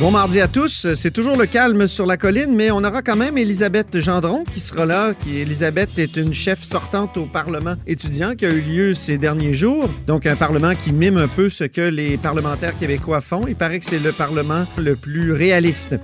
Bon mardi à tous. C'est toujours le calme sur la colline, mais on aura quand même Elisabeth Gendron qui sera là. Qui, Elisabeth est une chef sortante au Parlement étudiant qui a eu lieu ces derniers jours. Donc un Parlement qui mime un peu ce que les parlementaires québécois font. Il paraît que c'est le Parlement le plus réaliste.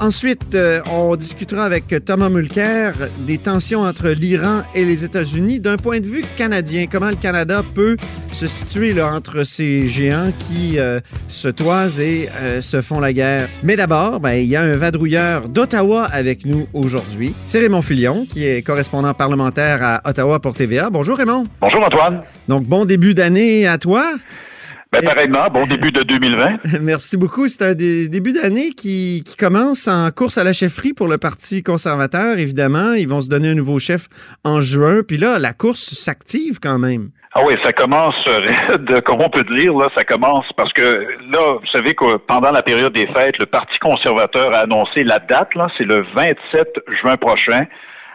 Ensuite, euh, on discutera avec Thomas Mulcair des tensions entre l'Iran et les États-Unis d'un point de vue canadien. Comment le Canada peut se situer là, entre ces géants qui euh, se toisent et euh, se font la guerre? Mais d'abord, ben, il y a un vadrouilleur d'Ottawa avec nous aujourd'hui. C'est Raymond Filion, qui est correspondant parlementaire à Ottawa pour TVA. Bonjour Raymond. Bonjour Antoine. Donc, bon début d'année à toi. Ben, pareillement, bon début de 2020. Merci beaucoup. C'est un des débuts d'année qui, qui, commence en course à la chefferie pour le Parti conservateur, évidemment. Ils vont se donner un nouveau chef en juin. Puis là, la course s'active quand même. Ah oui, ça commence, de, comment on peut dire, là, ça commence parce que là, vous savez que pendant la période des fêtes, le Parti conservateur a annoncé la date, là, c'est le 27 juin prochain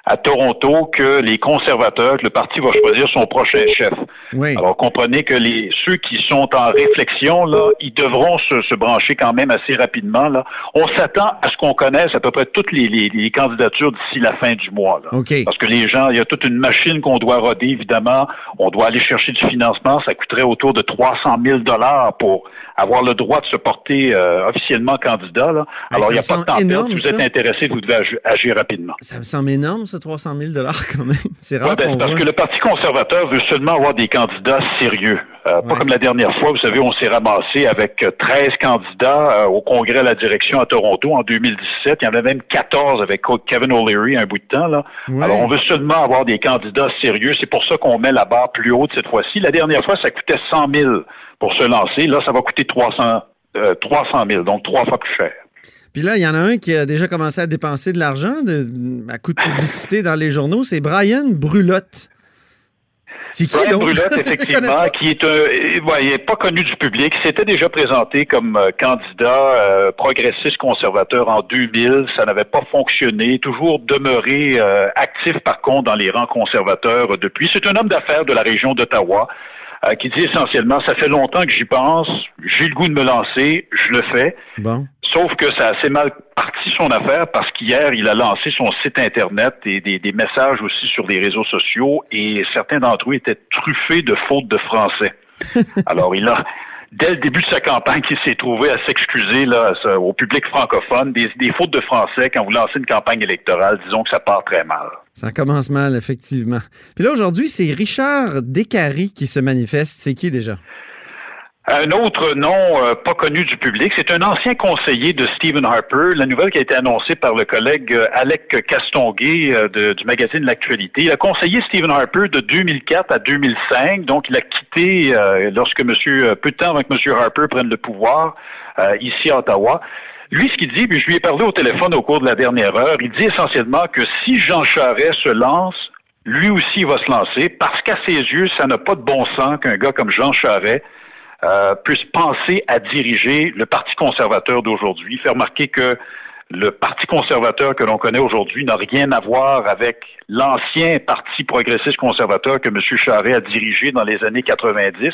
à Toronto que les conservateurs, que le parti va choisir son prochain chef. Oui. Alors comprenez que les ceux qui sont en réflexion là, ils devront se, se brancher quand même assez rapidement là. On s'attend à ce qu'on connaisse à peu près toutes les, les, les candidatures d'ici la fin du mois là. OK. Parce que les gens, il y a toute une machine qu'on doit roder évidemment. On doit aller chercher du financement. Ça coûterait autour de 300 000 dollars pour avoir le droit de se porter euh, officiellement candidat. Là. Alors, il n'y a pas de temps à perdre. énorme, Si vous êtes ça. intéressé, vous devez agir, agir rapidement. Ça me semble énorme, ça, 300 000 quand même. C'est rare Ouais, ben, parce voit. que le Parti conservateur veut seulement avoir des candidats sérieux. Euh, Pas comme la dernière fois, vous savez, on s'est ramassé avec euh, 13 candidats euh, au congrès à la direction à Toronto en 2017. Il y en avait même 14 avec Kevin O'Leary un bout de temps. Là. Ouais. Alors, on veut seulement avoir des candidats sérieux. C'est pour ça qu'on met la barre plus haute cette fois-ci. La dernière fois, ça coûtait 100 000 pour se lancer. Là, ça va coûter 300, euh, 300 000, donc trois fois plus cher. Puis là, il y en a un qui a déjà commencé à dépenser de l'argent à coup de publicité dans les journaux. C'est Brian Brulotte. C'est qui, Brian donc? Brulotte, effectivement, qui est un, ouais, il pas connu du public, s'était déjà présenté comme euh, candidat euh, progressiste conservateur en 2000. Ça n'avait pas fonctionné. Toujours demeuré euh, actif, par contre, dans les rangs conservateurs depuis. C'est un homme d'affaires de la région d'Ottawa euh, qui dit essentiellement, ça fait longtemps que j'y pense, j'ai le goût de me lancer, je le fais. Bon. Sauf que ça a assez mal parti son affaire parce qu'hier, il a lancé son site Internet et des, des messages aussi sur les réseaux sociaux et certains d'entre eux étaient truffés de fautes de français. Alors, il a, dès le début de sa campagne, il s'est trouvé à s'excuser là, au public francophone des, des fautes de français quand vous lancez une campagne électorale. Disons que ça part très mal. Ça commence mal, effectivement. Puis là, aujourd'hui, c'est Richard Descaries qui se manifeste. C'est qui déjà? Un autre nom euh, pas connu du public, c'est un ancien conseiller de Stephen Harper. La nouvelle qui a été annoncée par le collègue euh, Alec Castonguay euh, du magazine L'Actualité. Il a conseillé Stephen Harper de 2004 à 2005, donc il a quitté lorsque Monsieur peu de temps avant que Monsieur Harper prenne le pouvoir ici à Ottawa. Lui, ce qu'il dit, puis je lui ai parlé au téléphone au cours de la dernière heure, il dit essentiellement que si Jean Charest se lance, lui aussi va se lancer parce qu'à ses yeux, ça n'a pas de bon sens qu'un gars comme Jean Charest euh, puisse penser à diriger le Parti conservateur d'aujourd'hui. Faire remarquer que le Parti conservateur que l'on connaît aujourd'hui n'a rien à voir avec l'ancien Parti progressiste conservateur que M. Charest a dirigé dans les années 90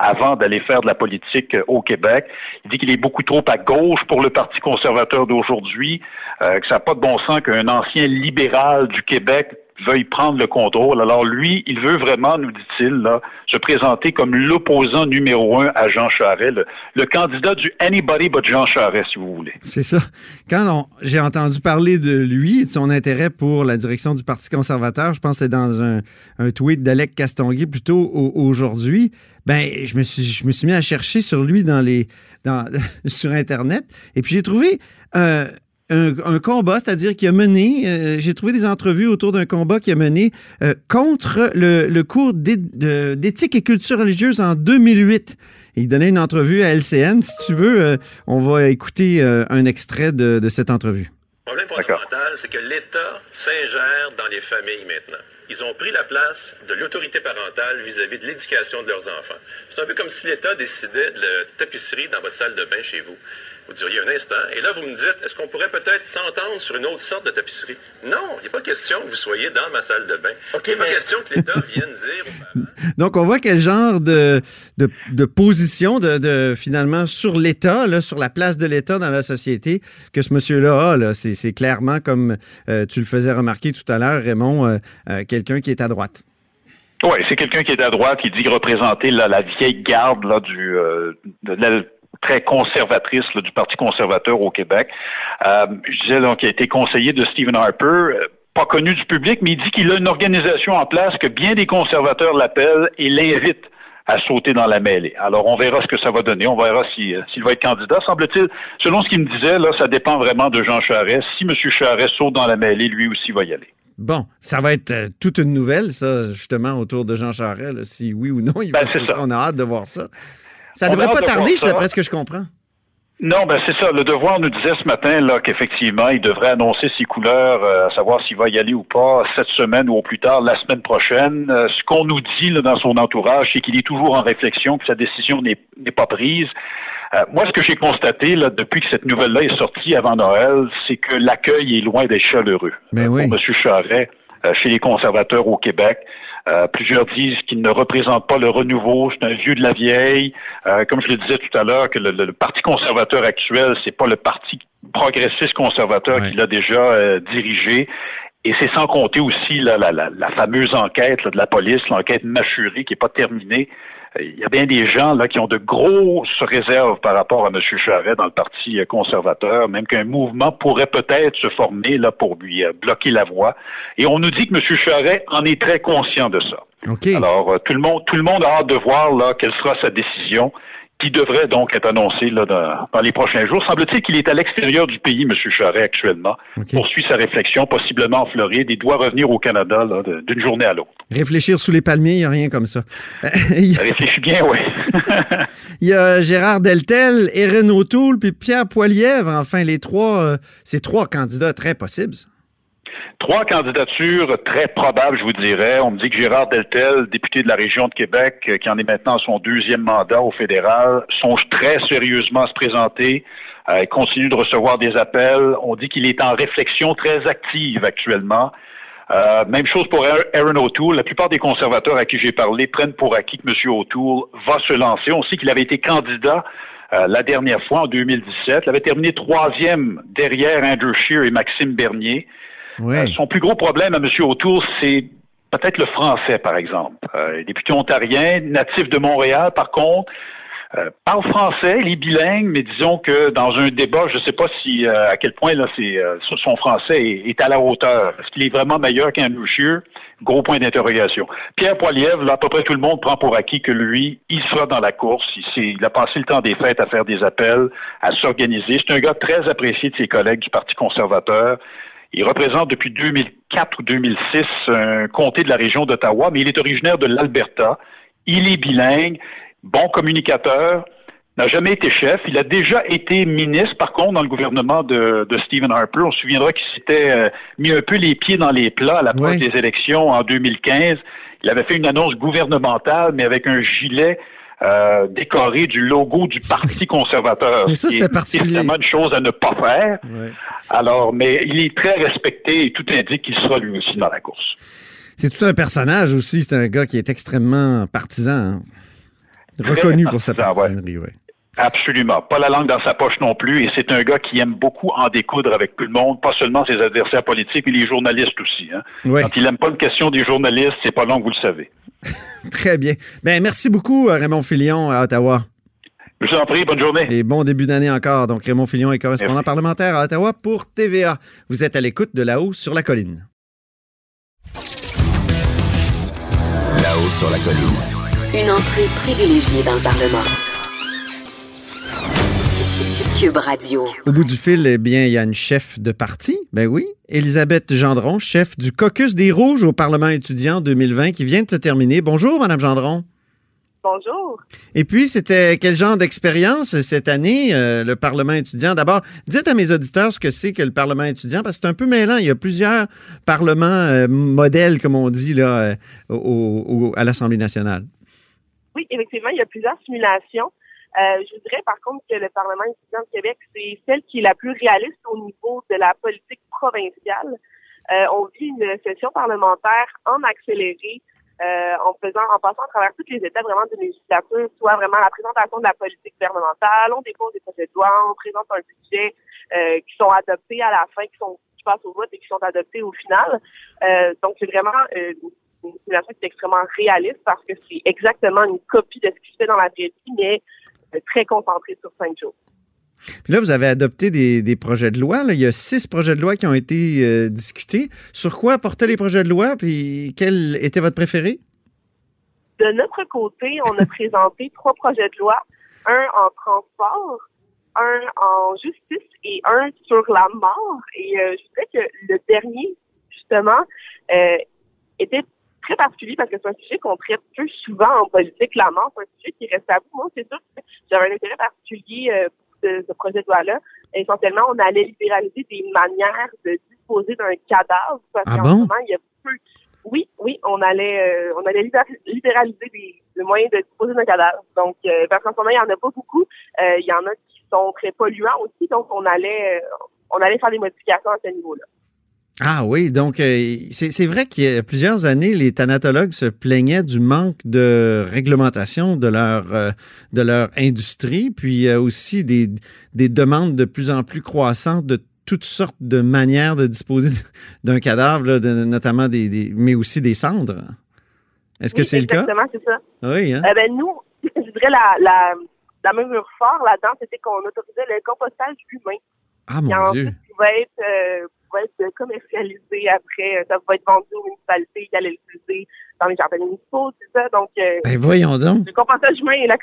avant d'aller faire de la politique euh, au Québec. Il dit qu'il est beaucoup trop à gauche pour le Parti conservateur d'aujourd'hui, euh, que ça n'a pas de bon sens qu'un ancien libéral du Québec veuille prendre le contrôle. Alors lui, il veut vraiment, nous dit-il, se présenter comme l'opposant numéro un à Jean Charest, le, candidat du anybody but Jean Charest, si vous voulez. C'est ça. Quand j'ai entendu parler de lui et de son intérêt pour la direction du Parti conservateur, je pense que c'est dans un, tweet d'Alec Castonguay plutôt au- aujourd'hui, ben je me suis je me suis mis à chercher sur lui dans les dans, sur internet et puis j'ai trouvé euh, un, combat, c'est-à-dire qu'il a mené, euh, j'ai trouvé des entrevues autour d'un combat qu'il a mené euh, contre le, cours d'éthique et culture religieuse en 2008. Et il donnait une entrevue à LCN. Si tu veux, euh, on va écouter un extrait de, cette entrevue. Le problème fondamental, c'est que l'État s'ingère dans les familles maintenant. ils ont pris la place de l'autorité parentale vis-à-vis de l'éducation de leurs enfants. C'est un peu comme si l'État décidait de la tapisserie dans votre salle de bain chez vous. Vous diriez un instant. Et là, vous me dites, est-ce qu'on pourrait peut-être s'entendre sur une autre sorte de tapisserie? Non, il n'est pas question que vous soyez dans ma salle de bain. il n'est pas question que l'État vienne dire Donc, on voit quel genre de, de, position de, finalement sur l'État, sur la place de l'État dans la société que ce monsieur-là a. Là. C'est, clairement, comme euh, tu le faisais remarquer tout à l'heure, Raymond, euh, euh, quelqu'un qui est à droite. Oui, c'est quelqu'un qui est à droite, qui dit représenter la vieille garde là, du, de la très conservatrice du Parti conservateur au Québec. Euh, je disais donc qu'il a été conseiller de Stephen Harper, euh, pas connu du public, mais il dit qu'il a une organisation en place que bien des conservateurs l'appellent et l'invitent à sauter dans la mêlée. Alors, on verra ce que ça va donner. On verra euh, s'il va être candidat. Semble-t-il, selon ce qu'il me disait, là, ça dépend vraiment de Jean Charest. Si M. Charest saute dans la mêlée, lui aussi va y aller. Bon, ça va être toute une nouvelle, ça, justement, autour de Jean Charest, si oui ou non il ben, va On a hâte de voir ça. Ça ne devrait pas tarder, d'après ce que je comprends. Non, ben c'est ça. Le devoir nous disait ce matin là qu'effectivement, il devrait annoncer ses couleurs, euh, à savoir s'il va y aller ou pas cette semaine ou au plus tard la semaine prochaine. Euh, ce qu'on nous dit là, dans son entourage, c'est qu'il est toujours en réflexion, que sa décision n'est pas prise. Euh, moi, ce que j'ai constaté là, depuis que cette nouvelle-là est sortie avant Noël, c'est que l'accueil est loin d'être chaleureux. Mais ben oui. Pour M. Charret, chez les conservateurs au Québec. Euh, plusieurs disent qu'il ne représente pas le renouveau, c'est un vieux de la vieille. Euh, comme je le disais tout à l'heure, que le, Parti conservateur actuel, c'est pas le Parti progressiste conservateur qu'il a déjà euh, dirigé. Et c'est sans compter aussi la, la, la, fameuse enquête de la police, l'enquête mâchurée qui n'est pas terminée, il y a bien des gens là qui ont de grosses réserves par rapport à M. Charret dans le Parti conservateur, même qu'un mouvement pourrait peut-être se former là pour lui euh, bloquer la voie. Et on nous dit que M. Charret en est très conscient de ça. Alors, euh, tout le monde, tout le monde a hâte de voir là quelle sera sa décision qui devrait donc être annoncé là, dans, les prochains jours. Semble-t-il qu'il est à l'extérieur du pays, M. Charret, actuellement, poursuit sa réflexion, possiblement en Floride, et doit revenir au Canada d'une journée à l'autre. Réfléchir sous les palmiers, il n'y a rien comme ça. Réfléchis bien, oui. il y a Gérard Deltel, Erin O'Toole, puis Pierre Poilièvre, enfin, les trois, euh, ces trois candidats très possibles. Trois candidatures très probables, je vous dirais. On me dit que Gérard Deltel, député de la région de Québec, euh, qui en est maintenant à son deuxième mandat au fédéral, songe très sérieusement à se présenter. Euh, il continue de recevoir des appels. On dit qu'il est en réflexion très active actuellement. Euh, même chose pour Aaron O'Toole. La plupart des conservateurs à qui j'ai parlé prennent pour acquis que M. O'Toole va se lancer. On sait qu'il avait été candidat la dernière fois, en 2017. Il avait terminé troisième derrière Andrew Scheer et Maxime Bernier. Euh, son plus gros problème à M. Autour, c'est peut-être le français, par exemple. Euh, député ontarien, natif de Montréal, par contre, euh, parle français, il est bilingue, mais disons que dans un débat, je ne sais pas si à quel point là, c'est, son français est, à la hauteur. Est-ce qu'il est vraiment meilleur qu'un Scheer? Gros point d'interrogation. Pierre Poilievre, là, à peu près tout le monde prend pour acquis que lui, il sera dans la course. Il, a passé le temps des fêtes à faire des appels, à s'organiser. C'est un gars très apprécié de ses collègues du Parti conservateur. Il représente depuis 2004 ou 2006 un comté de la région d'Ottawa, mais il est originaire de l'Alberta. Il est bilingue, bon communicateur, n'a jamais été chef. Il a déjà été ministre, par contre, dans le gouvernement de, Stephen Harper. On se souviendra qu'il s'était euh, mis un peu les pieds dans les plats à l'approche des élections en 2015. Il avait fait une annonce gouvernementale, mais avec un gilet euh, décoré du logo du Parti conservateur. Mais ça, c'était particulier. C'est une chose à ne pas faire. Alors, mais il est très respecté et tout indique qu'il sera lui aussi dans la course. C'est tout un personnage aussi. C'est un gars qui est extrêmement partisan. Hein. Reconnu pour sa partisanerie, oui. Absolument. Pas la langue dans sa poche non plus. Et c'est un gars qui aime beaucoup en découdre avec tout le monde, pas seulement ses adversaires politiques, mais les journalistes aussi. Hein. Quand il n'aime pas une question des journalistes, c'est pas long que vous le savez. Très bien. Ben, merci beaucoup, euh, Raymond Filion, à Ottawa. Je vous en prie, bonne journée. Et bon début d'année encore. Donc, Raymond Filion est correspondant parlementaire à Ottawa pour TVA. Vous êtes à l'écoute de là-haut sur la colline. Là-haut sur la colline. Une entrée privilégiée dans le Parlement. Cube Radio. Au bout du fil, eh bien, il y a une chef de parti. Ben oui, Elisabeth Gendron, chef du caucus des Rouges au Parlement étudiant 2020 qui vient de se terminer. Bonjour, Madame Gendron. Bonjour. Et puis, c'était quel genre d'expérience cette année, euh, le Parlement étudiant? D'abord, dites à mes auditeurs ce que c'est que le Parlement étudiant, parce que c'est un peu mêlant. Il y a plusieurs parlements euh, modèles, comme on dit, là, euh, au, à l'Assemblée nationale. Oui, effectivement, il y a plusieurs simulations. Je dirais par contre que le Parlement étudiant de Québec, c'est celle qui est la plus réaliste au niveau de la politique provinciale. on vit une session parlementaire en accéléré euh, en faisant, en passant à travers toutes les étapes vraiment d'une législature, soit vraiment la présentation de la politique gouvernementale, on dépose des projets de loi, on présente un budget euh, qui sont adoptés à la fin, qui sont qui passent au vote et qui sont adoptés au final. Euh, donc c'est vraiment une situation qui est extrêmement réaliste parce que c'est exactement une copie de ce qui se fait dans la vraie vie, mais très concentré sur cinq jours. Puis là, vous avez adopté des, projets de loi. Il y a six projets de loi qui ont été euh, discutés. Sur quoi portaient les projets de loi? Puis quel était votre préféré? De notre côté, on a présenté trois projets de loi. Un en transport, un en justice et un sur la mort. Et euh, je dirais que le dernier, justement, euh, était très particulier parce que c'est un sujet qu'on traite peu souvent en politique, la mort. C'est un sujet qui reste à vous. Moi, c'est sûr que j'avais un intérêt particulier ce, ce projet de loi-là. Essentiellement, on allait libéraliser des manières de disposer d'un cadavre parce ah qu'en bon? ce moment, il y a peu. Oui, oui, on allait, euh, on allait libéraliser des, des, moyens de disposer d'un cadavre. Donc, euh, parce qu'en ce moment, il y en a pas beaucoup. Euh, il y en a qui sont très polluants aussi. Donc, on allait, on allait faire des modifications à ce niveau-là. Ah oui, donc euh, c'est vrai qu'il y a plusieurs années, les thanatologues se plaignaient du manque de réglementation de leur, euh, de leur industrie, puis euh, aussi des, des demandes de plus en plus croissantes de toutes sortes de manières de disposer d'un cadavre, là, de, notamment des, des, mais aussi des cendres. Est-ce que c'est le cas? Exactement, c'est ça. Oui, hein? Euh, ben, nous, je dirais la, la, la mesure forte là-dedans, c'était qu'on autorisait le compostage humain. Ah, mon Dieu. Ensuite, pouvait être va être commercialisé après. Ça va être vendu aux municipalités qui allaient l'utiliser dans les jardins municipaux, c'est ça? Donc, euh, ben voyons donc. Le compostage humain et la,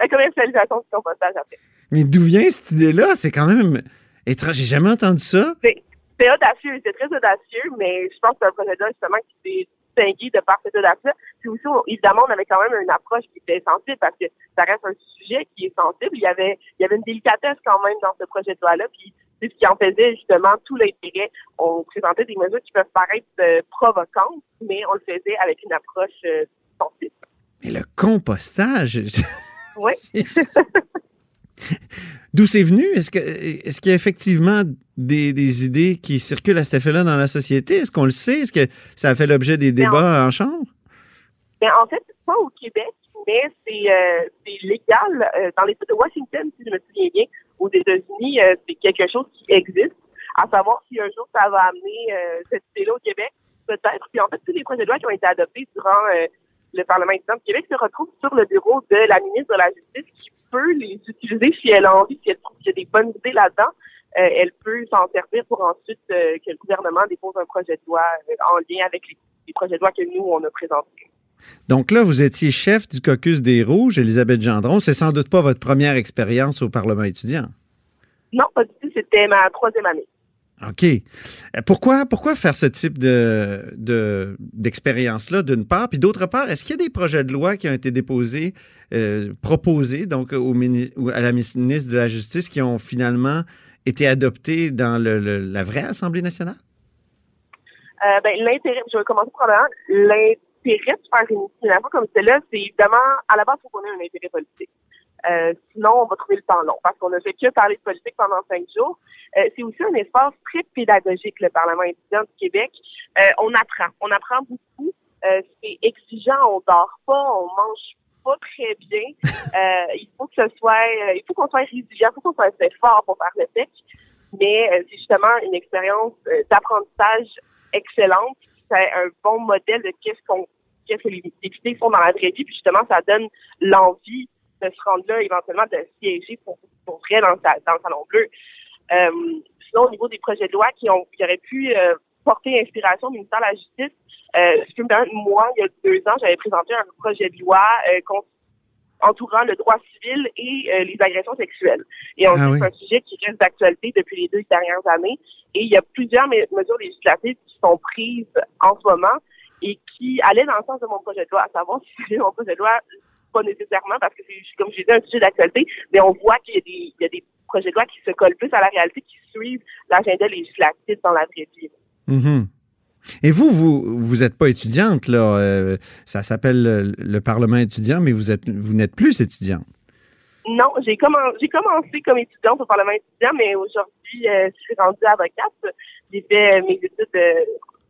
la commercialisation du compostage après. Mais d'où vient cette idée-là? C'est quand même étrange. J'ai jamais entendu ça. C'est audacieux, c'est très audacieux, mais je pense que c'est un projet justement qui s'est distingué de par cette audace-là. Puis aussi, évidemment, on avait quand même une approche qui était sensible parce que ça reste un sujet qui est sensible. Il y avait, il y avait une délicatesse quand même dans ce projet de loi-là. Puis c'est ce qui en faisait justement tout l'intérêt. On présentait des mesures qui peuvent paraître euh, provocantes, mais on le faisait avec une approche euh, sensible. Mais le compostage. Oui. D'où c'est venu? Est-ce que est-ce qu'il y a effectivement des, des, idées qui circulent à cet effet-là dans la société? Est-ce qu'on le sait? Est-ce que ça a fait l'objet des débats en, chambre? Bien, en fait, pas au Québec, mais c'est euh, légal. Euh, dans l'État de Washington, si je me souviens bien, aux États-Unis, euh, c'est quelque chose qui existe. À savoir si un jour ça va amener euh, cette idée-là au Québec, peut-être. Puis en fait, tous les projets de loi qui ont été adoptés durant le Parlement étudiant du Québec se retrouvent sur le bureau de la ministre de la Justice qui peut les utiliser si elle a envie, si elle trouve qu'il y a des bonnes idées là-dedans. Euh, elle peut s'en servir pour ensuite euh, que le gouvernement dépose un projet de loi euh, en lien avec les, projets de loi que nous, on a présentés. Donc là, vous étiez chef du caucus des Rouges, Elisabeth Gendron. C'est sans doute pas votre première expérience au Parlement étudiant. Non, pas du tout. C'était ma troisième année. OK. Pourquoi, pourquoi faire ce type de, de, d'expérience-là, d'une part? Puis d'autre part, est-ce qu'il y a des projets de loi qui ont été déposés, euh, proposés donc au, à la ministre de la Justice qui ont finalement été adoptés dans le, le, la vraie Assemblée nationale? Euh, ben, l'intérêt, je vais commencer probablement, l'intérêt de faire une simulation comme celle-là, c'est évidemment, à la base, il faut qu'on ait un intérêt politique. Euh, sinon, on va trouver le temps long parce qu'on a fait que parler de politique pendant cinq jours. Euh, c'est aussi un espace très pédagogique, le Parlement étudiant du Québec. Euh, on apprend. On apprend beaucoup. C'est exigeant. On dort pas. On mange pas très bien. il faut que ce soit, il faut qu'on soit résilient. Il faut qu'on soit assez fort pour faire le texte. Mais c'est justement une expérience d'apprentissage excellente. C'est un bon modèle de qu'est-ce qu'on qu'est-ce que les idées font dans la vraie vie. Puis justement, ça donne l'envie de se rendre là, éventuellement de siéger pour, pour vrai dans, dans le Salon Bleu. Euh, sinon, au niveau des projets de loi qui, ont, qui auraient pu euh, porter inspiration au ministère de la Justice, euh, je peux me permettre, moi, il y a deux ans, j'avais présenté un projet de loi euh, entourant le droit civil et les agressions sexuelles. Et on ah c'est un sujet qui reste d'actualité depuis les deux dernières années. Et il y a plusieurs mesures législatives qui sont prises en ce moment et qui allaient dans le sens de mon projet de loi, à savoir si mon projet de loi pas nécessairement parce que c'est, comme je disais, un sujet d'actualité, mais on voit qu'il y a des, il y a des projets de loi qui se collent plus à la réalité, qui suivent l'agenda législatif dans la vraie vie. Mhm. Et vous, vous, vous êtes pas étudiante, là. euh, ça s'appelle le, le Parlement étudiant, mais vous êtes, vous n'êtes plus étudiante. Non, j'ai commencé, j'ai commencé comme étudiante au Parlement étudiant, mais aujourd'hui, euh, je suis rendue avocate. J'ai fait mes études euh,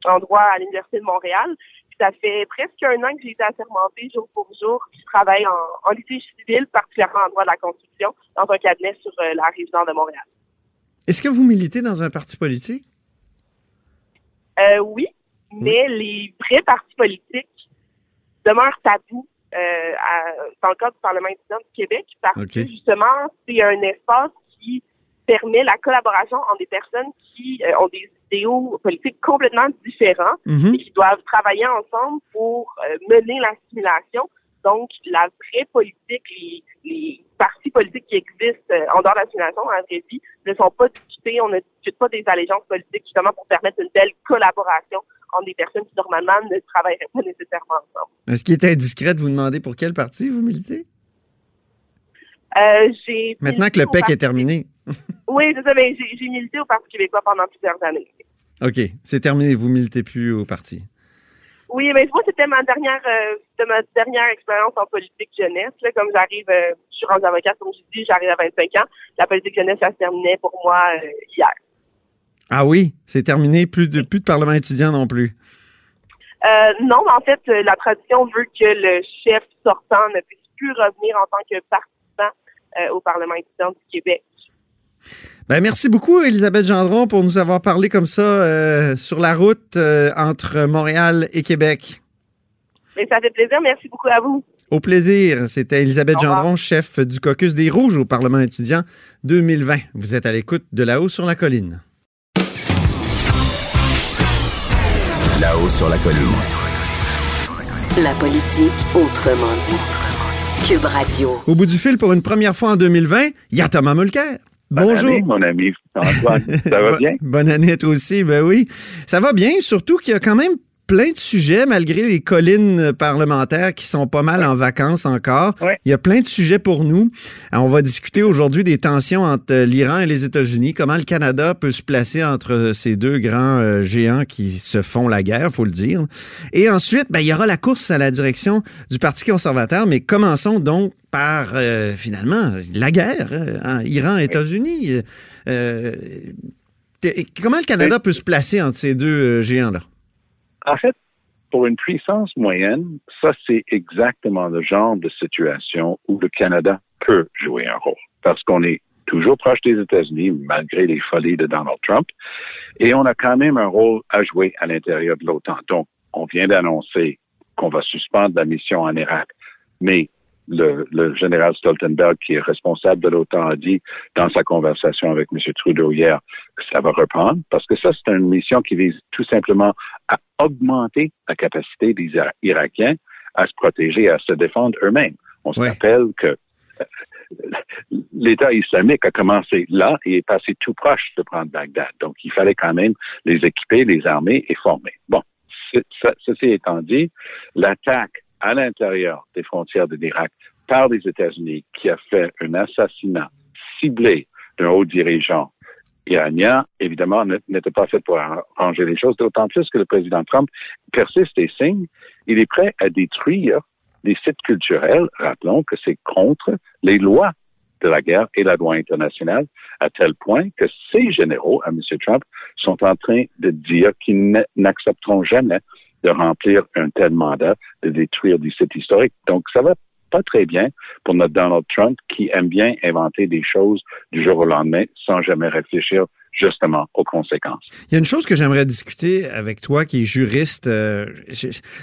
en droit à l'Université de Montréal. Puis ça fait presque un an que j'ai été assermentée jour pour jour. Puis je travaille en, en litige civil, particulièrement en droit de la construction, dans un cabinet sur euh, la rive nord de Montréal. Est-ce que vous militez dans un parti politique? Euh, oui, mais les vrais partis politiques demeurent tabous euh, à- dans le cadre du Parlement étudiant du Québec parce que justement, c'est un espace qui permet la collaboration entre des personnes qui euh, ont des idéaux politiques complètement différents Mhm. et qui doivent travailler ensemble pour euh, mener l'assimilation. Donc, la vraie politique, les, les partis politiques qui existent euh, en dehors de l'assimilation la vraie vie ne sont pas discutés. On ne discute pas des allégeances politiques justement pour permettre une belle collaboration entre des personnes qui normalement ne travailleraient pas nécessairement ensemble. Est-ce qu'il est indiscret de vous demander pour quel parti vous militez? Euh, j'ai Maintenant que le PEC Parti- est terminé. Oui, c'est ça, mais j'ai milité au Parti québécois pendant plusieurs années. OK, c'est terminé. Vous militez plus au parti. Oui, mais moi, c'était ma dernière euh, c'était ma dernière expérience en politique jeunesse. Là, comme j'arrive, euh, je suis rendue avocate, comme je dis, j'arrive à 25 ans. La politique jeunesse, ça se terminait pour moi hier. Ah oui, c'est terminé. Plus de, plus de Parlement étudiant non plus. Euh, non, en fait, la tradition veut que le chef sortant ne puisse plus revenir en tant que euh, au Parlement étudiant du Québec. Ben, merci beaucoup, Elisabeth Gendron, pour nous avoir parlé comme ça euh, sur la route euh, entre Montréal et Québec. Mais ça fait plaisir. Merci beaucoup à vous. Au plaisir. C'était Elisabeth. Gendron, chef du caucus des Rouges au Parlement étudiant 2020. Vous êtes à l'écoute de là-haut sur la colline. Là-haut sur la colline. La politique autrement dit. Cube Radio. Au bout du fil, pour une première fois en 2020, il y a Thomas Mulcair. Bonne Bonjour. année, mon ami Antoine. Ça va bien? Bonne année à toi aussi, ben oui. Ça va bien, surtout qu'il y a quand même plein de sujets, malgré les collines parlementaires qui sont pas mal en vacances encore. Il y a plein de sujets pour nous. Alors, on va discuter aujourd'hui des tensions entre euh, l'Iran et les États-Unis, comment le Canada peut se placer entre ces deux grands euh, géants qui se font la guerre, faut le dire. Et ensuite, ben, il y aura la course à la direction du Parti conservateur, mais commençons donc par, euh, finalement, la guerre, euh, hein, Iran-États-Unis. Euh, euh, comment le Canada peut se placer entre ces deux euh, géants-là? En fait, pour une puissance moyenne, ça, c'est exactement le genre de situation où le Canada peut jouer un rôle. Parce qu'on est toujours proche des États-Unis, malgré les folies de Donald Trump, et on a quand même un rôle à jouer à l'intérieur de l'OTAN. Donc, on vient d'annoncer qu'on va suspendre la mission en Irak, mais le, le général Stoltenberg, qui est responsable de l'OTAN, a dit dans sa conversation avec M. Trudeau hier que ça va reprendre, parce que ça, c'est une mission qui vise tout simplement à augmenter la capacité des Ira- Irakiens à se protéger et à se défendre eux-mêmes. On se Ouais. rappelle que euh, l'État islamique a commencé là et est passé tout proche de prendre Bagdad. Donc, il fallait quand même les équiper, les armer et former. Bon, ce- ce- ceci étant dit, l'attaque à l'intérieur des frontières de l'Irak par les États-Unis qui a fait un assassinat ciblé d'un haut dirigeant iranien, évidemment, n'était pas fait pour arranger les choses, d'autant plus que le président Trump persiste et signe. Il est prêt à détruire les sites culturels. Rappelons que c'est contre les lois de la guerre et la loi internationale, à tel point que ces généraux, à M. Trump, sont en train de dire qu'ils n'accepteront jamais de remplir un tel mandat, de détruire des sites historiques. Donc, ça va pas très bien pour notre Donald Trump qui aime bien inventer des choses du jour au lendemain sans jamais réfléchir justement aux conséquences. Il y a une chose que j'aimerais discuter avec toi qui est juriste. euh,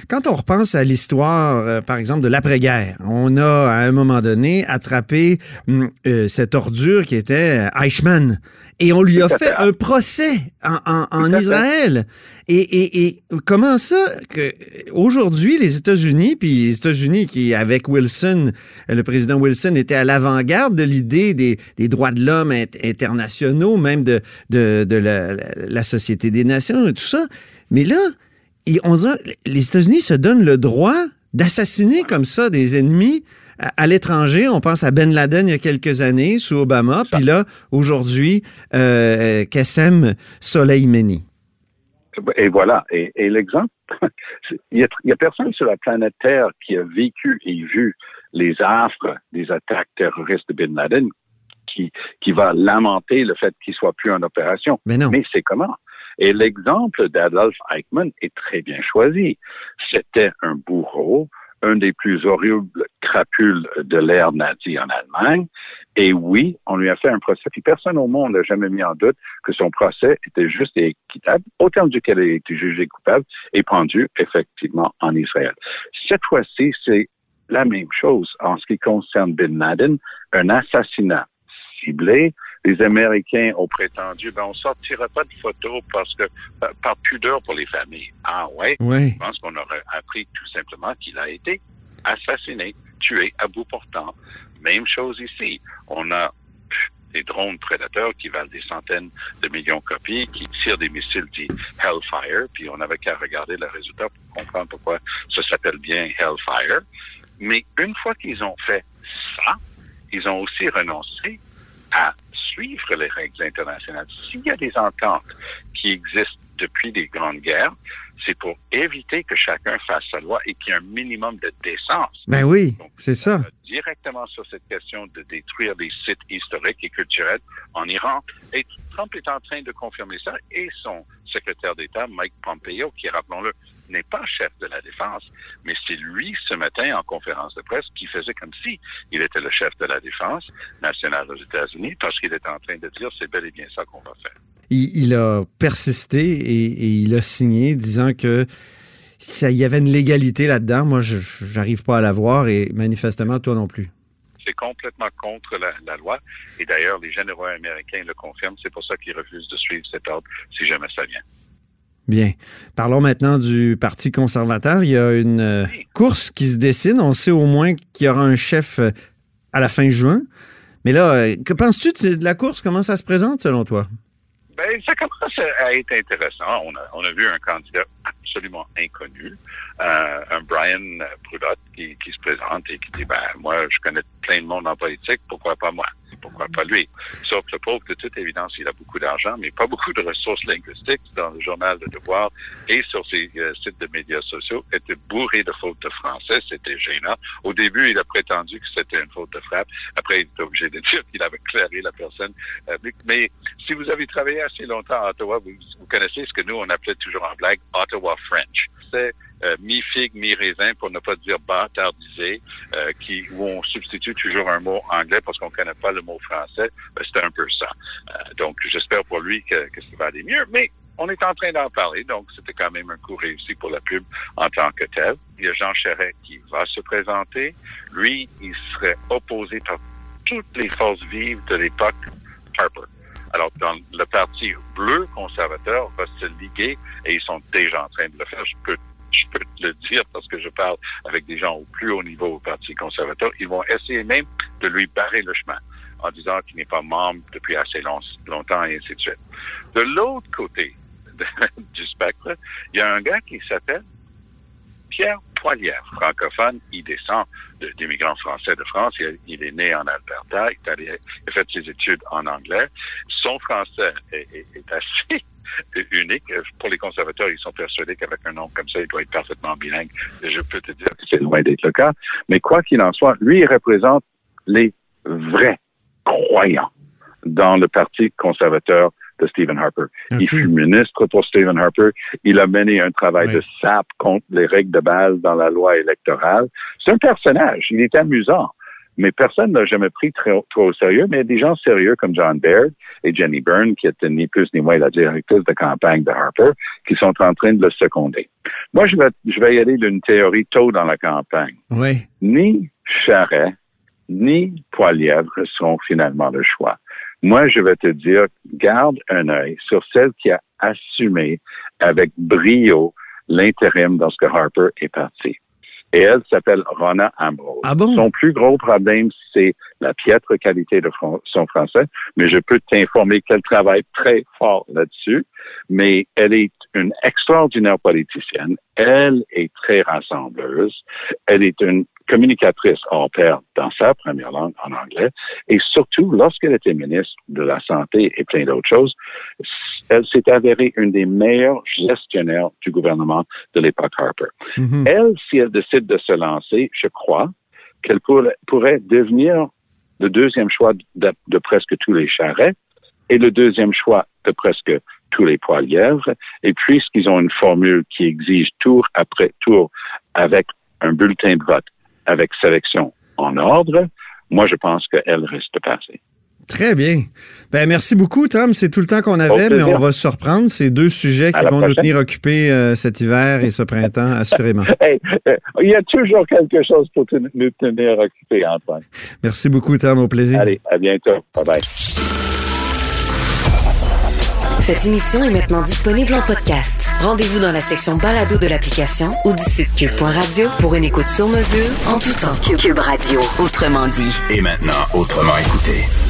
quand on repense à l'histoire, euh, par exemple, de l'après-guerre, on a à un moment donné attrapé hum, euh, cette ordure qui était Eichmann et on lui a fait fait. un procès en. Israël. Et, et- et comment ça que aujourd'hui les États-Unis, puis les États-Unis qui avec Wilson, le président Wilson était à l'avant-garde de l'idée des, des droits de l'homme int- internationaux, même de, de, de la, la- la Société des Nations et tout ça. Mais là, on les États-Unis se donnent le droit d'assassiner comme ça des ennemis à, l'étranger. On pense à Ben Laden il y a quelques années sous Obama, puis là, aujourd'hui, euh, Kassem Soleimani. Et voilà. Et, l'exemple, il n'y a, personne sur la planète Terre qui a vécu et vu les affres des attaques terroristes de Ben Laden qui, qui va lamenter le fait qu'il soit plus en opération. Mais non. Mais c'est comment? Et l'exemple d'Adolf Eichmann est très bien choisi. C'était un bourreau, un des plus horribles crapules de l'ère nazie en Allemagne. Et oui, on lui a fait un procès. Puis personne au monde n'a jamais mis en doute que son procès était juste et équitable, au terme duquel il a été jugé coupable et pendu effectivement en Israël. Cette fois-ci, c'est la même chose en ce qui concerne Bin Laden, un assassinat ciblé. Les Américains ont prétendu, ben, on sortira pas de photos parce que, par pudeur pour les familles. Ah ouais? Oui. Je pense qu'on aurait appris tout simplement qu'il a été assassiné, tué à bout portant. Même chose ici. On a des drones prédateurs qui valent des centaines de millions de copies, qui tirent des missiles dits Hellfire, puis on avait qu'à regarder le résultat pour comprendre pourquoi ça s'appelle bien Hellfire. Mais une fois qu'ils ont fait ça, ils ont aussi renoncé à suivre les règles internationales. S'il y a des ententes qui existent depuis les grandes guerres, c'est pour éviter que chacun fasse sa loi et qu'il y ait un minimum de décence. Ben oui, c'est ça. Directement sur cette question de détruire des sites historiques et culturels en Iran. Et Trump est en train de confirmer ça et son secrétaire d'État, Mike Pompeo, qui, rappelons-le, n'est pas chef de la défense, mais c'est lui ce matin en conférence de presse qui faisait comme si il était le chef de la défense nationale aux États-Unis parce qu'il était en train de dire c'est bel et bien ça qu'on va faire. Il, a persisté et, il a signé disant que ça, il y avait une légalité là-dedans. Moi, je n'arrive pas à la voir et manifestement, toi non plus. C'est complètement contre la, la loi. Et d'ailleurs, les généraux américains le confirment. C'est pour ça qu'ils refusent de suivre cet ordre si jamais ça vient. Bien. Parlons maintenant du Parti conservateur. Il y a une euh, course qui se dessine. On sait au moins qu'il y aura un chef euh, à la fin juin. Mais là, euh, que penses-tu de la course? Comment ça se présente selon toi? Ben, ça commence à être intéressant. On a, on a vu un candidat absolument inconnu, un Brian Prudhomme qui, qui se présente et qui dit, ben, moi, je connais plein de monde en politique, pourquoi pas moi? Pourquoi pas lui? Sauf le pauvre, de toute évidence, il a beaucoup d'argent, mais pas beaucoup de ressources linguistiques dans le journal de Devoir et sur ses euh, sites de médias sociaux, était bourré de fautes de français. C'était gênant. Au début, il a prétendu que c'était une faute de frappe. Après, il était obligé de dire qu'il avait clairé la personne. Euh, mais si vous avez travaillé assez longtemps à Ottawa, vous, vous connaissez ce que nous, on appelait toujours en blague Ottawa French. C'est euh, mi-figue, mi-raisin, pour ne pas dire bâtardisé, euh, qui, où on substitue toujours un mot anglais parce qu'on connaît pas le mot français. Ben, C'était un peu ça. Euh, donc, j'espère pour lui que, que ça va aller mieux. Mais on est en train d'en parler, donc c'était quand même un coup réussi pour la pub en tant que tel. Il y a Jean Charest qui va se présenter. Lui, il serait opposé par toutes les forces vives de l'époque Harper. Alors, dans le parti bleu conservateur va se liguer et ils sont déjà en train de le faire. Je peux je peux te le dire parce que je parle avec des gens au plus haut niveau au Parti conservateur, ils vont essayer même de lui barrer le chemin en disant qu'il n'est pas membre depuis assez longtemps et ainsi de suite. De l'autre côté du spectre, il y a un gars qui s'appelle Pierre Poilière, francophone. Il descend d'immigrants français de France. Il, est né en Alberta. Il, a fait ses études en anglais. Son français est, est assez unique. Pour les conservateurs, ils sont persuadés qu'avec un nom comme ça, il doit être parfaitement bilingue. je peux te dire que c'est loin d'être le cas. Mais quoi qu'il en soit, lui, il représente les vrais croyants dans le Parti conservateur de Stephen Harper. Il fut ministre pour Stephen Harper. Il a mené un travail de sape contre les règles de base dans la loi électorale. C'est un personnage. Il est amusant mais personne ne l'a jamais pris trop, trop au sérieux. Mais il y a des gens sérieux comme John Baird et Jenny Byrne, qui était ni plus ni moins la directrice de campagne de Harper, qui sont en train de le seconder. Moi, je vais, je vais y aller d'une théorie tôt dans la campagne. Oui. Ni Charret, ni Poilièvre seront finalement le choix. Moi, je vais te dire, garde un œil sur celle qui a assumé avec brio l'intérim lorsque Harper est parti et elle s'appelle Rona Ambrose. Ah bon? Son plus gros problème, c'est la piètre qualité de son français, mais je peux t'informer qu'elle travaille très fort là-dessus. Mais elle est une extraordinaire politicienne. Elle est très rassembleuse. Elle est une communicatrice hors pair dans sa première langue, en anglais. Et surtout, lorsqu'elle était ministre de la Santé et plein d'autres choses, elle s'est avérée une des meilleures gestionnaires du gouvernement de l'époque Harper. Mm-hmm. Elle, si elle décide de se lancer, je crois qu'elle pourrait, devenir le deuxième choix de, presque tous les charrets et le deuxième choix de presque tous les poils lièvres. Et puisqu'ils ont une formule qui exige tour après tour avec un bulletin de vote avec sélection en ordre, moi, je pense qu'elle risque de passer. Très bien. Ben, merci beaucoup, Tom. C'est tout le temps qu'on avait, mais on va se surprendre. C'est deux sujets qui vont nous tenir occupés euh, cet hiver et ce printemps, assurément. Euh, il y a toujours quelque chose pour nous tenir occupés, Antoine. Merci beaucoup, Tom. Au plaisir. Allez, à bientôt. Bye-bye. Cette émission est maintenant disponible en podcast. Rendez-vous dans la section balado de l'application ou du site cube.radio pour une écoute sur mesure en tout temps. Cube Radio, autrement dit. Et maintenant, autrement écouté.